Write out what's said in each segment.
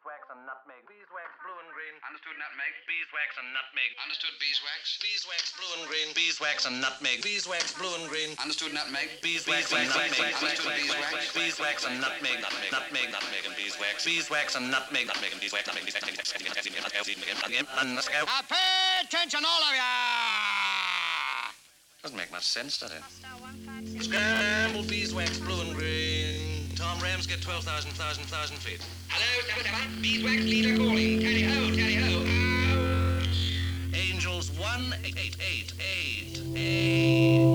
beeswax and nutmeg. Beeswax, blue and green. Understood nutmeg. Beeswax and nutmeg. Understood beeswax. Beeswax, blue and green. Beeswax and nutmeg. Beeswax, blue and green. Understood nutmeg. Beeswax and nutmeg. Understood beeswax. Beeswax and nutmeg. Nutmeg, nutmeg, nutmeg and beeswax. Beeswax and nutmeg. Nutmeg and beeswax. Nutmeg, beeswax. Now pay attention, all of ya! Doesn't make much sense, does it? Scrambled beeswax, blue and green. Get 12,000, thousand, thousand feet. Hello, seven seven. Beeswax leader calling. Tally ho, tally ho. Angels one eight eight eight eight eight. Angels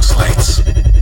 Lights.